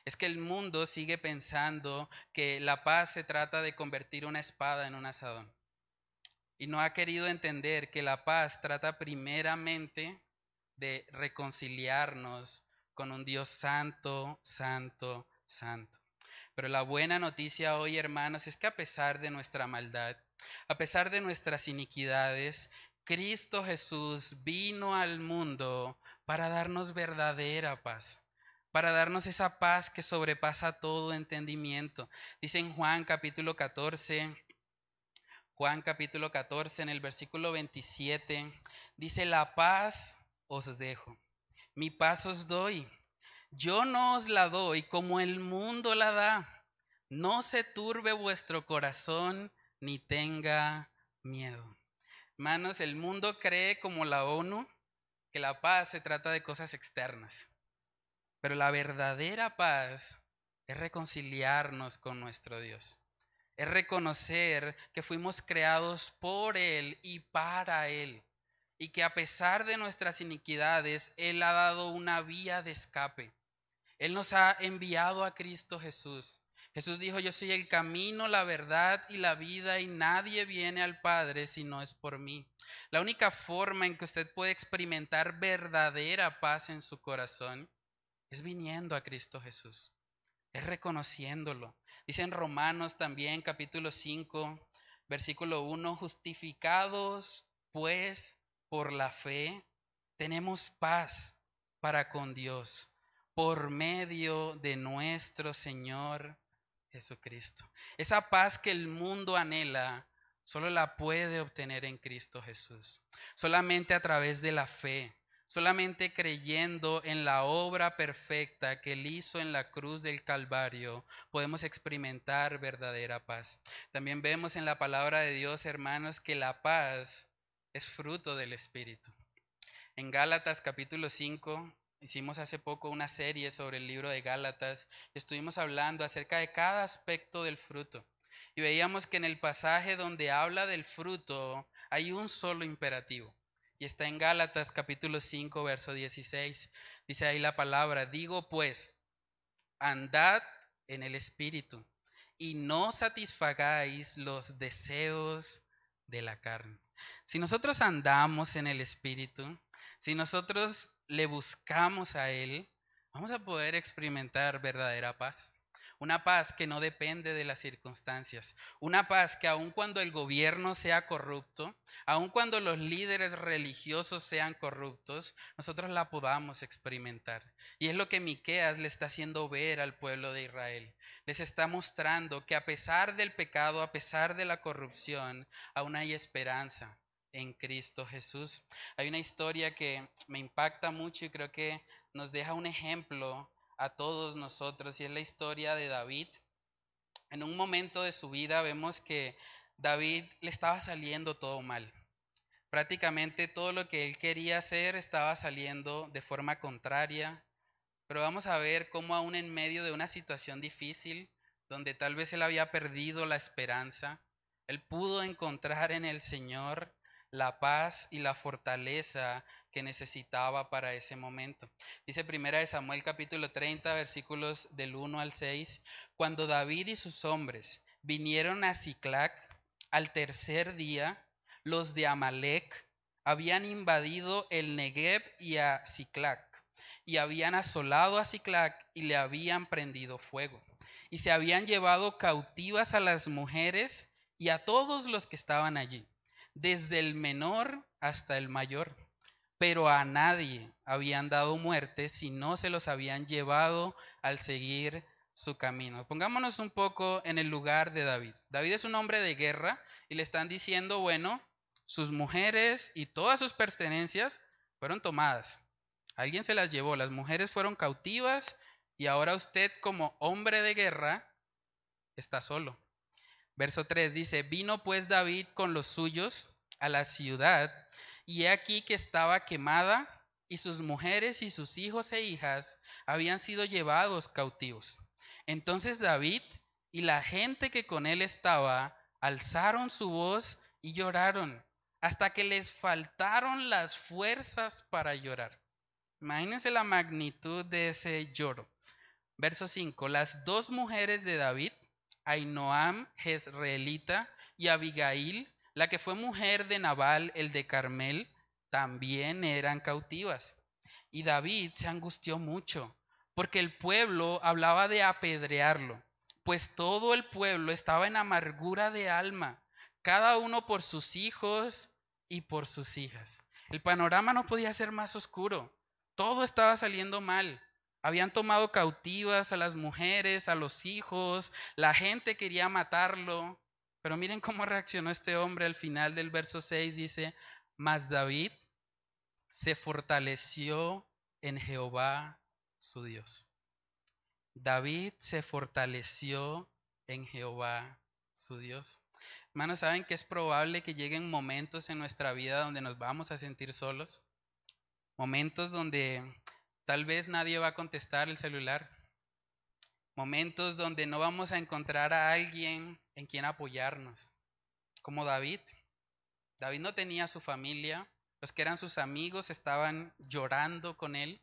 Es que el mundo sigue pensando que la paz se trata de convertir una espada en un asadón y no ha querido entender que la paz trata primeramente de reconciliarnos con un Dios santo, santo, santo. Pero la buena noticia hoy, hermanos, es que a pesar de nuestra maldad, a pesar de nuestras iniquidades, Cristo Jesús vino al mundo para darnos verdadera paz, para darnos esa paz que sobrepasa todo entendimiento. Dice en Juan capítulo 14, Juan capítulo 14 en el versículo 27, dice, la paz os dejo, mi paz os doy. Yo no os la doy como el mundo la da. No se turbe vuestro corazón ni tenga miedo. Hermanos, el mundo cree como la ONU que la paz se trata de cosas externas. Pero la verdadera paz es reconciliarnos con nuestro Dios. Es reconocer que fuimos creados por Él y para Él. Y que a pesar de nuestras iniquidades, Él ha dado una vía de escape. Él nos ha enviado a Cristo Jesús Jesús dijo, yo soy el camino, la verdad y la vida y nadie viene al Padre si no es por mí. La única forma en que usted puede experimentar verdadera paz en su corazón es viniendo a Cristo Jesús, es reconociéndolo. Dice en Romanos también capítulo 5, versículo 1, justificados pues por la fe, tenemos paz para con Dios por medio de nuestro Señor Jesucristo. Esa paz que el mundo anhela, solo la puede obtener en Cristo Jesús. Solamente a través de la fe, solamente creyendo en la obra perfecta que Él hizo en la cruz del Calvario, podemos experimentar verdadera paz. También vemos en la palabra de Dios, hermanos, que la paz es fruto del Espíritu. En Gálatas capítulo 5, Hicimos hace poco una serie sobre el libro de Gálatas y estuvimos hablando acerca de cada aspecto del fruto. Y veíamos que en el pasaje donde habla del fruto hay un solo imperativo. Y está en Gálatas capítulo 5, verso 16. Dice ahí la palabra, digo pues, andad en el Espíritu y no satisfagáis los deseos de la carne. Si nosotros andamos en el Espíritu, si nosotros le buscamos a Él, vamos a poder experimentar verdadera paz. Una paz que no depende de las circunstancias. Una paz que aun cuando el gobierno sea corrupto, aun cuando los líderes religiosos sean corruptos, nosotros la podamos experimentar. Y es lo que Miqueas le está haciendo ver al pueblo de Israel. Les está mostrando que a pesar del pecado, a pesar de la corrupción, aún hay esperanza en Cristo Jesús. Hay una historia que me impacta mucho y creo que nos deja un ejemplo a todos nosotros y es la historia de David. En un momento de su vida vemos que David le estaba saliendo todo mal. Prácticamente todo lo que él quería hacer estaba saliendo de forma contraria. Pero vamos a ver cómo aún en medio de una situación difícil, donde tal vez él había perdido la esperanza, él pudo encontrar en el Señor la paz y la fortaleza que necesitaba para ese momento. Dice primera de Samuel capítulo 30 versículos del 1 al 6, cuando David y sus hombres vinieron a Ciclac al tercer día, los de Amalek habían invadido el Negev y a Ciclac y habían asolado a Ciclac y le habían prendido fuego. Y se habían llevado cautivas a las mujeres y a todos los que estaban allí desde el menor hasta el mayor, pero a nadie habían dado muerte si no se los habían llevado al seguir su camino. Pongámonos un poco en el lugar de David. David es un hombre de guerra y le están diciendo, bueno, sus mujeres y todas sus pertenencias fueron tomadas. Alguien se las llevó, las mujeres fueron cautivas y ahora usted como hombre de guerra está solo. Verso 3 dice, vino pues David con los suyos a la ciudad, y he aquí que estaba quemada, y sus mujeres y sus hijos e hijas habían sido llevados cautivos. Entonces David y la gente que con él estaba alzaron su voz y lloraron, hasta que les faltaron las fuerzas para llorar. Imagínense la magnitud de ese lloro. Verso 5. Las dos mujeres de David, Ainoam, Jezreelita, y Abigail, la que fue mujer de Nabal, el de Carmel, también eran cautivas. Y David se angustió mucho, porque el pueblo hablaba de apedrearlo, pues todo el pueblo estaba en amargura de alma, cada uno por sus hijos y por sus hijas. El panorama no podía ser más oscuro. Todo estaba saliendo mal. Habían tomado cautivas a las mujeres, a los hijos, la gente quería matarlo. Pero miren cómo reaccionó este hombre al final del verso 6. Dice, mas David se fortaleció en Jehová su Dios. David se fortaleció en Jehová su Dios. Hermanos, ¿saben que es probable que lleguen momentos en nuestra vida donde nos vamos a sentir solos? Momentos donde tal vez nadie va a contestar el celular. Momentos donde no vamos a encontrar a alguien en quien apoyarnos. Como David. David no tenía su familia. Los que eran sus amigos estaban llorando con él.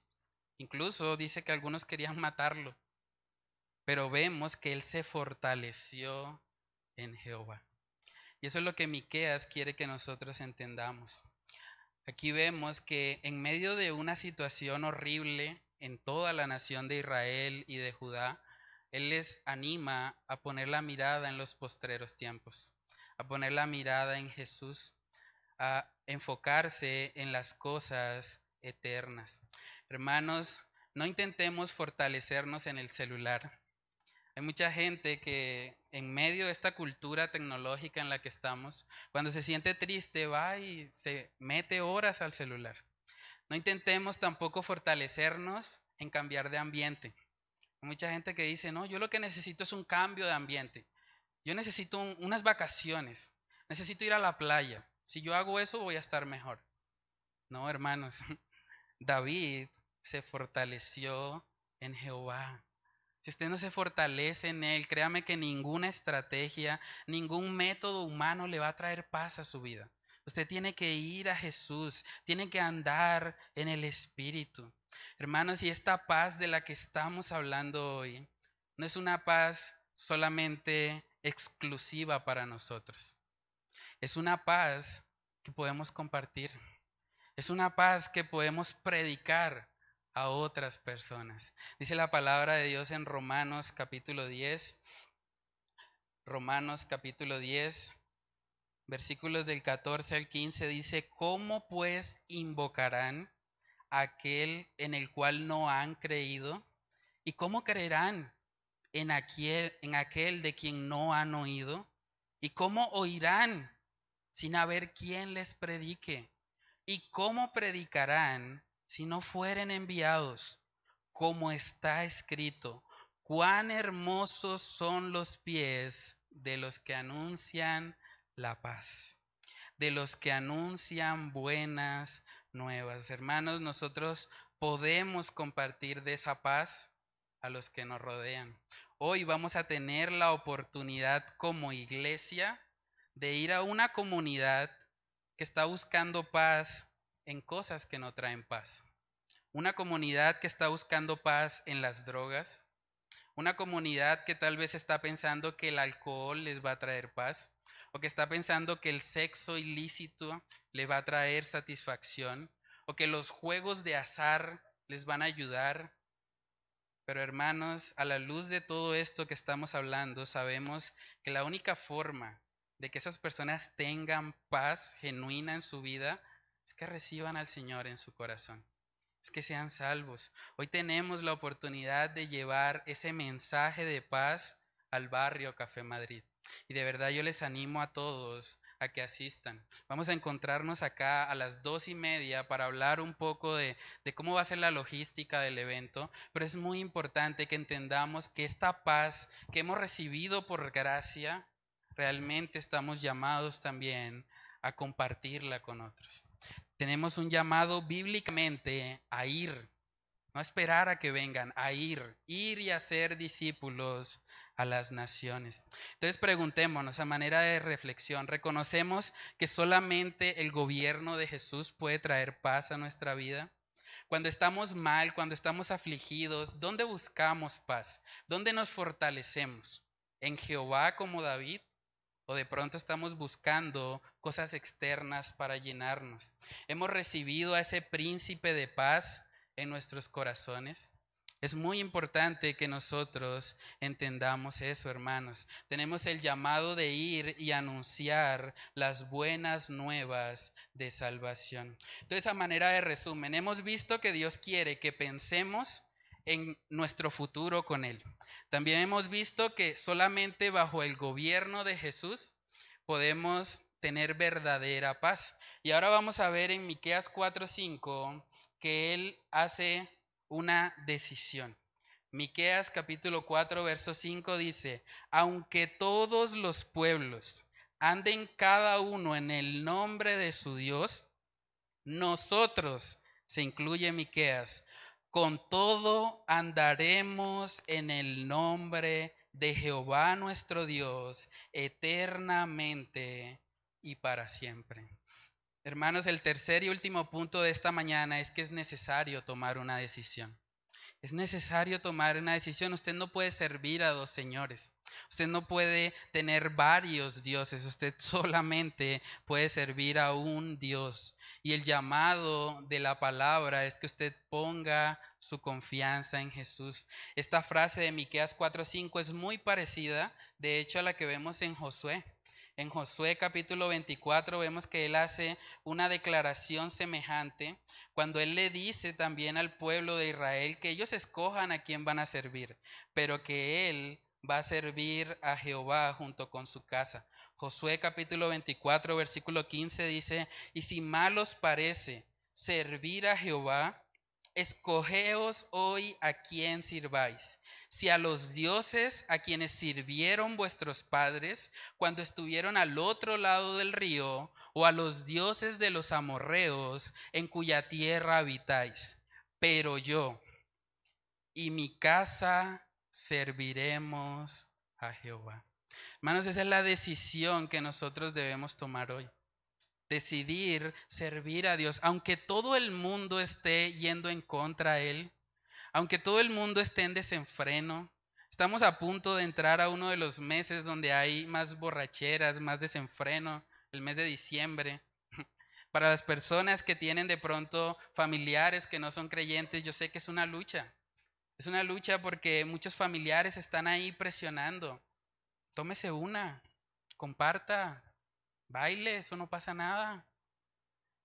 Incluso dice que algunos querían matarlo. Pero vemos que él se fortaleció en Jehová. Y eso es lo que Miqueas quiere que nosotros entendamos. Aquí vemos que en medio de una situación horrible en toda la nación de Israel y de Judá, él les anima a poner la mirada en los postreros tiempos, a poner la mirada en Jesús, a enfocarse en las cosas eternas. Hermanos, no intentemos fortalecernos en el celular. Hay mucha gente que en medio de esta cultura tecnológica en la que estamos, cuando se siente triste, va y se mete horas al celular. No intentemos tampoco fortalecernos en cambiar de ambiente. Mucha gente que dice, no, yo lo que necesito es un cambio de ambiente. Yo necesito unas vacaciones. Necesito ir a la playa. Si yo hago eso, voy a estar mejor. No, hermanos. <laughs> David se fortaleció en Jehová. Si usted no se fortalece en Él, créame que ninguna estrategia, ningún método humano le va a traer paz a su vida. Usted tiene que ir a Jesús, tiene que andar en el Espíritu. Hermanos, y esta paz de la que estamos hablando hoy no es una paz solamente exclusiva para nosotros. Es una paz que podemos compartir. Es una paz que podemos predicar a otras personas. Dice la palabra de Dios en Romanos capítulo 10. Romanos capítulo 10, versículos del 14 al 15 dice, ¿cómo pues invocarán aquel en el cual no han creído? ¿Y cómo creerán en aquel, en aquel de quien no han oído? ¿Y cómo oirán sin haber quien les predique? ¿Y cómo predicarán si no fueren enviados, como está escrito, cuán hermosos son los pies de los que anuncian la paz, de los que anuncian buenas nuevas. Hermanos, nosotros podemos compartir de esa paz a los que nos rodean. Hoy vamos a tener la oportunidad como iglesia de ir a una comunidad que está buscando paz en cosas que no traen paz. Una comunidad que está buscando paz en las drogas. Una comunidad que tal vez está pensando que el alcohol les va a traer paz. O que está pensando que el sexo ilícito le va a traer satisfacción. O que los juegos de azar les van a ayudar. Pero hermanos, a la luz de todo esto que estamos hablando, sabemos que la única forma de que esas personas tengan paz genuina en su vida es que reciban al Señor en su corazón. Es que sean salvos. Hoy tenemos la oportunidad de llevar ese mensaje de paz al barrio Café Madrid. Y de verdad yo les animo a todos a que asistan. Vamos a encontrarnos acá a las dos y media para hablar un poco de, cómo va a ser la logística del evento, pero es muy importante que entendamos que esta paz que hemos recibido por gracia, realmente estamos llamados también a compartirla con otros tenemos un llamado bíblicamente a ir, no a esperar a que vengan, a ir, ir y hacer discípulos a las naciones. Entonces preguntémonos a manera de reflexión, ¿reconocemos que solamente el gobierno de Jesús puede traer paz a nuestra vida? Cuando estamos mal, cuando estamos afligidos, ¿dónde buscamos paz? ¿Dónde nos fortalecemos? ¿En Jehová como David? o de pronto estamos buscando cosas externas para llenarnos. Hemos recibido a ese príncipe de paz en nuestros corazones. Es muy importante que nosotros entendamos eso, hermanos. Tenemos el llamado de ir y anunciar las buenas nuevas de salvación. Entonces, a manera de resumen, hemos visto que Dios quiere que pensemos en nuestro futuro con Él. También hemos visto que solamente bajo el gobierno de Jesús podemos tener verdadera paz. Y ahora vamos a ver en Miqueas 4:5 que él hace una decisión. Miqueas capítulo 4 verso 5 dice, aunque todos los pueblos anden cada uno en el nombre de su Dios, nosotros, se incluye Miqueas, con todo andaremos en el nombre de Jehová nuestro Dios eternamente y para siempre. Hermanos, el tercer y último punto de esta mañana es que es necesario tomar una decisión. Es necesario tomar una decisión. Usted no puede servir a dos señores. Usted no puede tener varios dioses. Usted <laughs> solamente puede servir a un Dios. Y el llamado de la palabra es que usted ponga su confianza en Jesús. Esta frase de Miqueas 4:5 es muy parecida, de hecho, a la que vemos en Josué. En Josué capítulo 24 vemos que él hace una declaración semejante cuando él le dice también al pueblo de Israel que ellos escojan a quién van a servir, pero que él va a servir a Jehová junto con su casa. Josué capítulo 24 versículo 15 dice, y si mal os parece servir a Jehová, escogeos hoy a quién sirváis si a los dioses a quienes sirvieron vuestros padres cuando estuvieron al otro lado del río, o a los dioses de los amorreos en cuya tierra habitáis. Pero yo y mi casa serviremos a Jehová. Hermanos, esa es la decisión que nosotros debemos tomar hoy. Decidir servir a Dios, aunque todo el mundo esté yendo en contra de Él aunque todo el mundo esté en desenfreno, estamos a punto de entrar a uno de los meses donde hay más borracheras, más desenfreno, el mes de diciembre. <laughs> Para las personas que tienen de pronto familiares que no son creyentes, yo sé que es una lucha. Es una lucha porque muchos familiares están ahí presionando. Tómese una, comparta, baile, eso no pasa nada.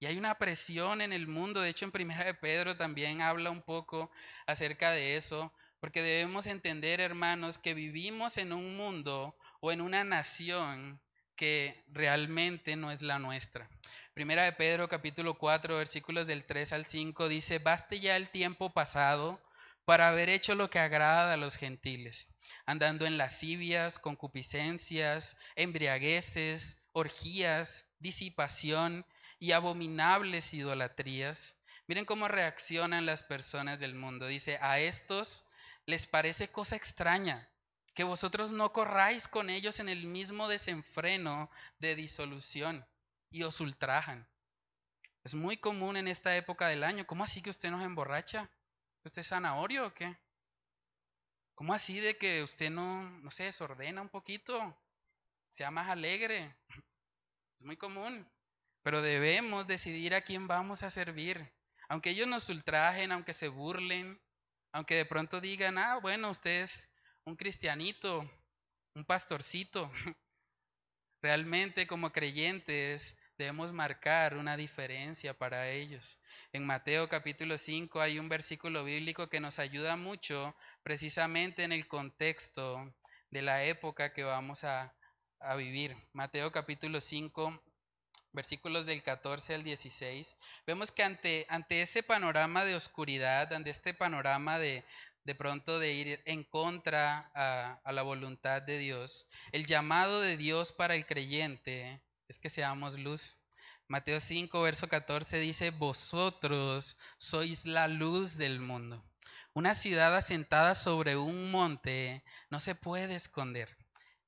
Y hay una presión en el mundo, de hecho en Primera de Pedro también habla un poco acerca de eso, porque debemos entender, hermanos, que vivimos en un mundo o en una nación que realmente no es la nuestra. Primera de Pedro capítulo 4 versículos del 3 al 5 dice, baste ya el tiempo pasado para haber hecho lo que agrada a los gentiles, andando en lascivias, concupiscencias, embriagueces, orgías, disipación, y abominables idolatrías. Miren cómo reaccionan las personas del mundo. Dice, a estos les parece cosa extraña que vosotros no corráis con ellos en el mismo desenfreno de disolución y os ultrajan. Es muy común en esta época del año. ¿Cómo así que usted nos emborracha? ¿Usted es zanahorio o qué? ¿Cómo así de que usted no, no se desordena un poquito? Sea más alegre. Es muy común. Pero debemos decidir a quién vamos a servir. Aunque ellos nos ultrajen, aunque se burlen, aunque de pronto digan, ah, bueno, usted es un cristianito, un pastorcito. <laughs> Realmente como creyentes debemos marcar una diferencia para ellos. En Mateo capítulo 5 hay un versículo bíblico que nos ayuda mucho precisamente en el contexto de la época que vamos a, a vivir. Mateo capítulo 5, versículos del 14 al 16, vemos que ante, ante ese panorama de oscuridad, ante este panorama de, de pronto de ir en contra a, a, la voluntad de Dios, el llamado de Dios para el creyente es que seamos luz. Mateo 5, verso 14 dice, vosotros sois la luz del mundo. Una ciudad asentada sobre un monte no se puede esconder,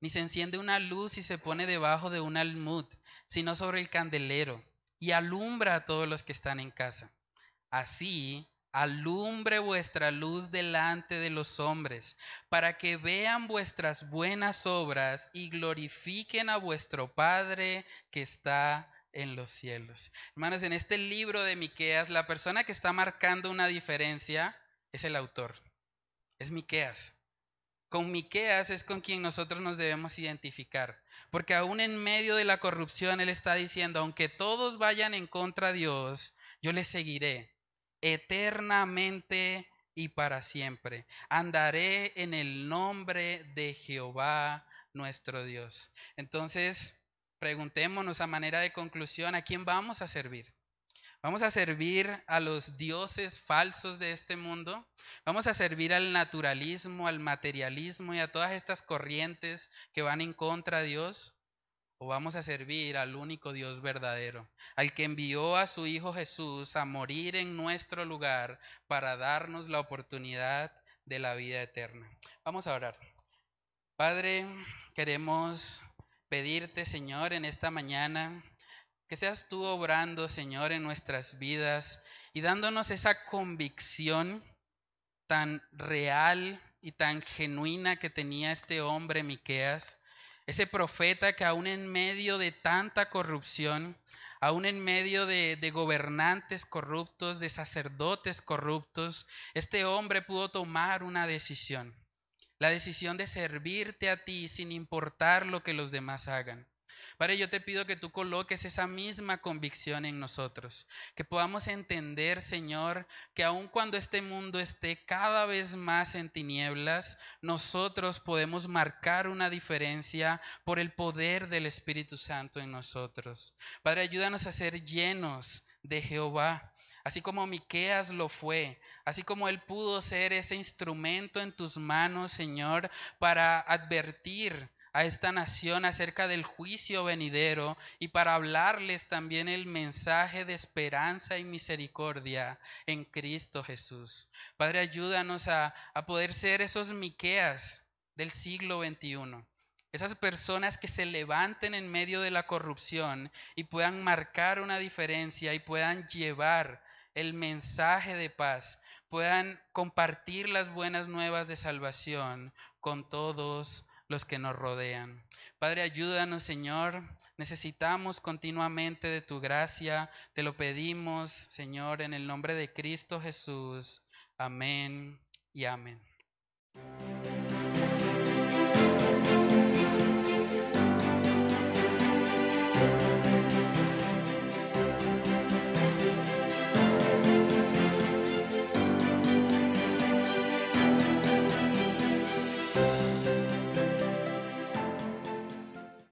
ni se enciende una luz y se pone debajo de un almud sino sobre el candelero, y alumbra a todos los que están en casa. Así, alumbre vuestra luz delante de los hombres, para que vean vuestras buenas obras y glorifiquen a vuestro Padre que está en los cielos. Hermanos, en este libro de Miqueas, la persona que está marcando una diferencia es el autor. es Miqueas. Con Miqueas es con quien nosotros nos debemos identificar, porque aún en medio de la corrupción él está diciendo, aunque todos vayan en contra de Dios, yo les seguiré eternamente y para siempre. Andaré en el nombre de Jehová nuestro Dios. Entonces, preguntémonos a manera de conclusión, ¿a quién vamos a servir? ¿Vamos a servir a los dioses falsos de este mundo? ¿Vamos a servir al naturalismo, al materialismo y a todas estas corrientes que van en contra de Dios? ¿O vamos a servir al único Dios verdadero, al que envió a su Hijo Jesús a morir en nuestro lugar para darnos la oportunidad de la vida eterna? Vamos a orar. Padre, queremos pedirte, Señor, en esta mañana, que seas tú obrando, Señor, en nuestras vidas y dándonos esa convicción tan real y tan genuina que tenía este hombre Miqueas, ese profeta que aún en medio de tanta corrupción, aún en medio de, gobernantes corruptos, de sacerdotes corruptos, este hombre pudo tomar una decisión la decisión de servirte a ti sin importar lo que los demás hagan. Padre, yo te pido que tú coloques esa misma convicción en nosotros, que podamos entender, Señor, que aun cuando este mundo esté cada vez más en tinieblas, nosotros podemos marcar una diferencia por el poder del Espíritu Santo en nosotros. Padre, ayúdanos a ser llenos de Jehová, así como Miqueas lo fue, así como Él pudo ser ese instrumento en tus manos, Señor, para advertir a esta nación acerca del juicio venidero y para hablarles también el mensaje de esperanza y misericordia en Cristo Jesús. Padre, ayúdanos a, a poder ser esos Miqueas del siglo XXI. Esas personas que se levanten en medio de la corrupción y puedan marcar una diferencia y puedan llevar el mensaje de paz, puedan compartir las buenas nuevas de salvación con todos los que nos rodean. Padre, ayúdanos, Señor. Necesitamos continuamente de tu gracia. Te lo pedimos, Señor, en el nombre de Cristo Jesús. Amén y amén.